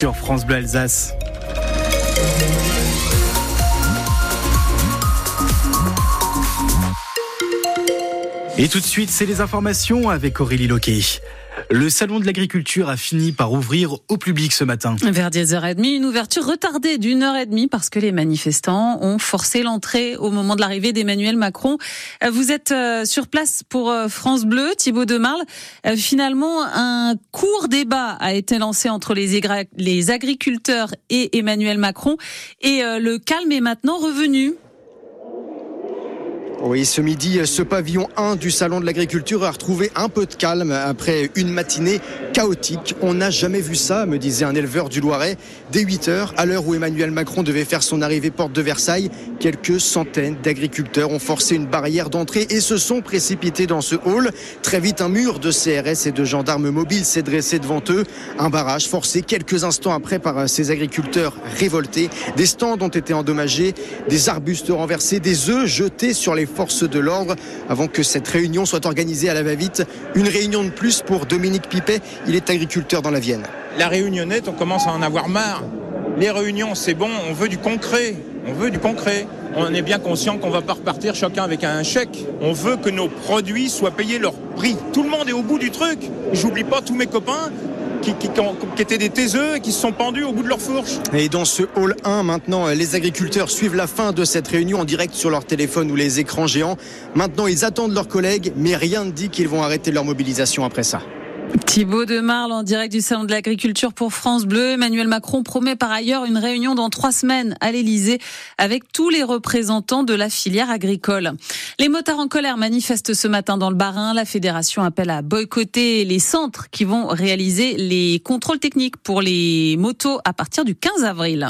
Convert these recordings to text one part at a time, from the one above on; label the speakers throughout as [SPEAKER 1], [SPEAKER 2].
[SPEAKER 1] Sur France Bleu Alsace. Et tout de suite, c'est les informations avec Aurélie Loquet. Le salon de l'agriculture a fini par ouvrir au public ce matin.
[SPEAKER 2] Vers 10h30, une ouverture retardée d'une heure et demie parce que les manifestants ont forcé l'entrée au moment de l'arrivée d'Emmanuel Macron. Vous êtes euh, sur place pour euh, France Bleu, Thibaut Demarle. Euh, finalement, un court débat a été lancé entre les agriculteurs et Emmanuel Macron et le calme est maintenant revenu.
[SPEAKER 3] Oui, ce midi, ce pavillon 1 du Salon de l'Agriculture a retrouvé un peu de calme après une matinée chaotique. On n'a jamais vu ça, me disait un éleveur du Loiret. Dès 8 heures, à l'heure où Emmanuel Macron devait faire son arrivée porte de Versailles, quelques centaines d'agriculteurs ont forcé une barrière d'entrée et se sont précipités dans ce hall. Très vite, un mur de CRS et de gendarmes mobiles s'est dressé devant eux. Un barrage forcé quelques instants après par ces agriculteurs révoltés. Des stands ont été endommagés, des arbustes renversés, des œufs jetés sur les forces de l'ordre avant que cette réunion soit organisée à la va-vite. Une réunion de plus pour Dominique Pipet, il est agriculteur dans la Vienne.
[SPEAKER 4] La réunionnette, on commence à en avoir marre. Les réunions, c'est bon, on veut du concret. On veut du concret. On est bien conscient qu'on va pas repartir chacun avec un chèque. On veut que nos produits soient payés leur prix. Tout le monde est au bout du truc. J'oublie pas tous mes copains qui, étaient des taiseux et qui se sont pendus au bout de leur fourche.
[SPEAKER 3] Et dans ce hall 1, maintenant, les agriculteurs suivent la fin de cette réunion en direct sur leur téléphone ou les écrans géants. Maintenant, ils attendent leurs collègues, mais rien ne dit qu'ils vont arrêter leur mobilisation après ça.
[SPEAKER 2] Thibaut de Marle en direct du Salon de l'Agriculture pour France Bleu. Emmanuel Macron promet par ailleurs une réunion dans trois semaines à l'Elysée avec tous les représentants de la filière agricole. Les motards en colère manifestent ce matin dans le Bas-Rhin. La fédération appelle à boycotter les centres qui vont réaliser les contrôles techniques pour les motos à partir du 15 avril.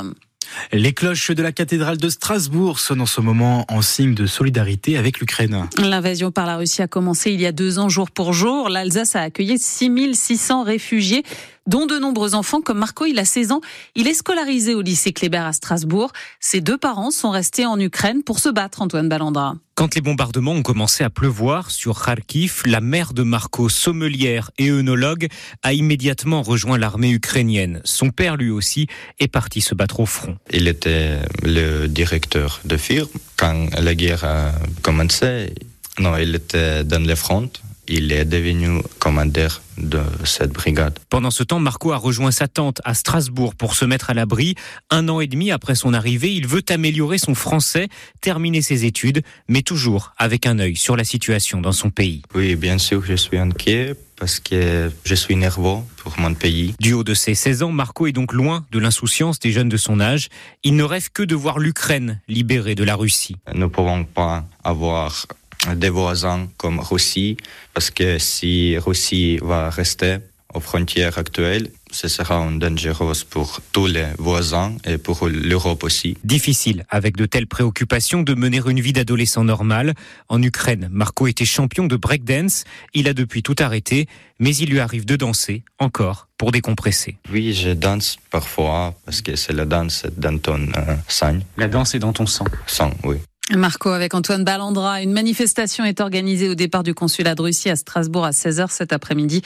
[SPEAKER 1] Les cloches de la cathédrale de Strasbourg sonnent en ce moment en signe de solidarité avec l'Ukraine.
[SPEAKER 2] L'invasion par la Russie a commencé il y a deux ans jour pour jour. L'Alsace a accueilli 6600 réfugiés dont de nombreux enfants comme Marco, il a 16 ans. Il est scolarisé au lycée Kléber à Strasbourg. Ses deux parents sont restés en Ukraine pour se battre, Antoine Ballandra.
[SPEAKER 5] Quand les bombardements ont commencé à pleuvoir sur Kharkiv, la mère de Marco, sommelière et œnologue, a immédiatement rejoint l'armée ukrainienne. Son père, lui aussi, est parti se battre au front.
[SPEAKER 6] Il était le directeur de firme quand la guerre a commencé. Non, il était dans les fronts il est devenu commandeur de cette brigade.
[SPEAKER 5] Pendant ce temps, Marco a rejoint sa tante à Strasbourg pour se mettre à l'abri. Un an et demi après son arrivée, il veut améliorer son français, terminer ses études, mais toujours avec un œil sur la situation dans son pays.
[SPEAKER 6] Oui, bien sûr, je suis inquiet parce que je suis nerveux pour mon pays.
[SPEAKER 5] Du haut de ses 16 ans, Marco est donc loin de l'insouciance des jeunes de son âge. Il ne rêve que de voir l'Ukraine libérée de la Russie.
[SPEAKER 6] Nous ne pouvons pas avoir des voisins comme Russie, parce que si Russie va rester aux frontières actuelles, ce sera un dangereux pour tous les voisins et pour l'Europe aussi.
[SPEAKER 5] Difficile, avec de telles préoccupations, de mener une vie d'adolescent normal. En Ukraine, Marco était champion de breakdance. Il a depuis tout arrêté, mais il lui arrive de danser, encore, pour décompresser.
[SPEAKER 6] Oui, je danse parfois, parce que c'est la danse dans ton euh, sang.
[SPEAKER 5] La danse est dans ton sang
[SPEAKER 6] Sang, oui.
[SPEAKER 2] Marco, avec Antoine Ballandra, une manifestation est organisée au départ du consulat de Russie à Strasbourg à 16h cet après-midi.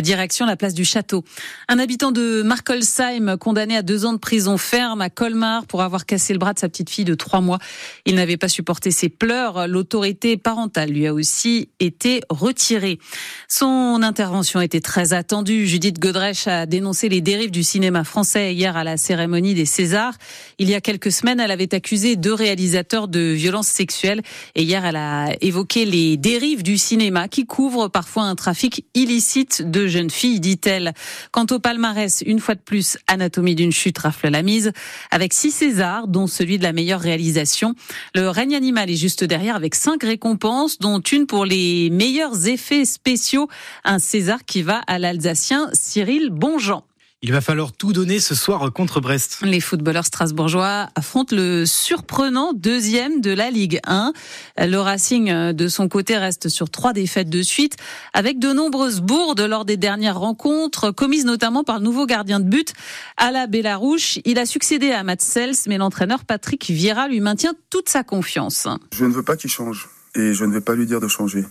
[SPEAKER 2] Direction la place du Château. Un habitant de Markolsheim, condamné à deux ans de prison ferme à Colmar pour avoir cassé le bras de sa petite fille de trois mois. Il n'avait pas supporté ses pleurs. L'autorité parentale lui a aussi été retirée. Son intervention était très attendue. Judith Godrèche a dénoncé les dérives du cinéma français hier à la cérémonie des Césars. Il y a quelques semaines, elle avait accusé deux réalisateurs de violences sexuelles. Et hier, elle a évoqué les dérives du cinéma qui couvrent parfois un trafic illicite de jeunes filles, dit-elle. Quant au palmarès, une fois de plus, Anatomie d'une chute rafle la mise avec six Césars, dont celui de la meilleure réalisation. Le règne animal est juste derrière avec cinq récompenses, dont une pour les meilleurs effets spéciaux. Un César qui va à l'Alsacien Cyril Bonjean.
[SPEAKER 1] Il va falloir tout donner ce soir contre Brest.
[SPEAKER 2] Les footballeurs strasbourgeois affrontent le surprenant deuxième de la Ligue 1. Le Racing, de son côté, reste sur trois défaites de suite, avec de nombreuses bourdes lors des dernières rencontres, commises notamment par le nouveau gardien de but, Ala Bellarouche. Il a succédé à Matt Sels, mais l'entraîneur Patrick Vieira lui maintient toute sa confiance.
[SPEAKER 7] Je ne veux pas qu'il change, et je ne vais pas lui dire de changer.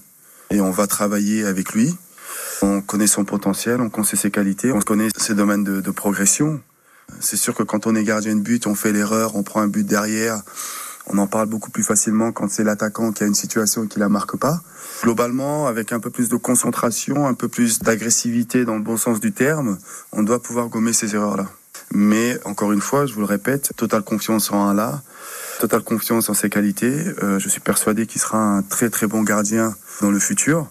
[SPEAKER 7] Et on va travailler avec lui on connaît son potentiel, on connaît ses qualités, on connaît ses domaines de, progression. C'est sûr que quand on est gardien de but, on fait l'erreur, on prend un but derrière. On en parle beaucoup plus facilement quand c'est l'attaquant qui a une situation et qui la marque pas. Globalement, avec un peu plus de concentration, un peu plus d'agressivité dans le bon sens du terme, on doit pouvoir gommer ces erreurs-là. Mais encore une fois, je vous le répète, totale confiance en Allah, totale confiance en ses qualités. Euh, je suis persuadé qu'il sera un très très bon gardien dans le futur.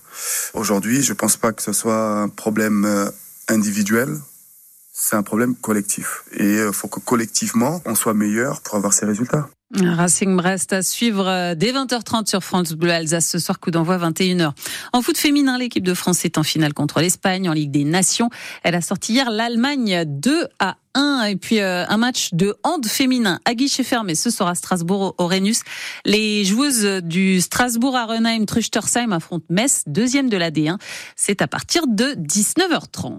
[SPEAKER 7] Aujourd'hui, je pense pas que ce soit un problème euh, individuel c'est un problème collectif. Et il euh, faut que collectivement, on soit meilleur pour avoir ces résultats.
[SPEAKER 2] Racing Brest à suivre euh, dès 20h30 sur France Bleu Alsace ce soir, coup d'envoi 21h. En foot féminin, l'équipe de France est en finale contre l'Espagne en Ligue des Nations. Elle a sorti hier l'Allemagne 2 à 1 et puis euh, un match de hand féminin à guichet fermé. Ce sera Strasbourg au Rhenus. Les joueuses du Strasbourg Arenheim Truchtersheim affrontent Metz, deuxième de la D1. C'est à partir de 19h30.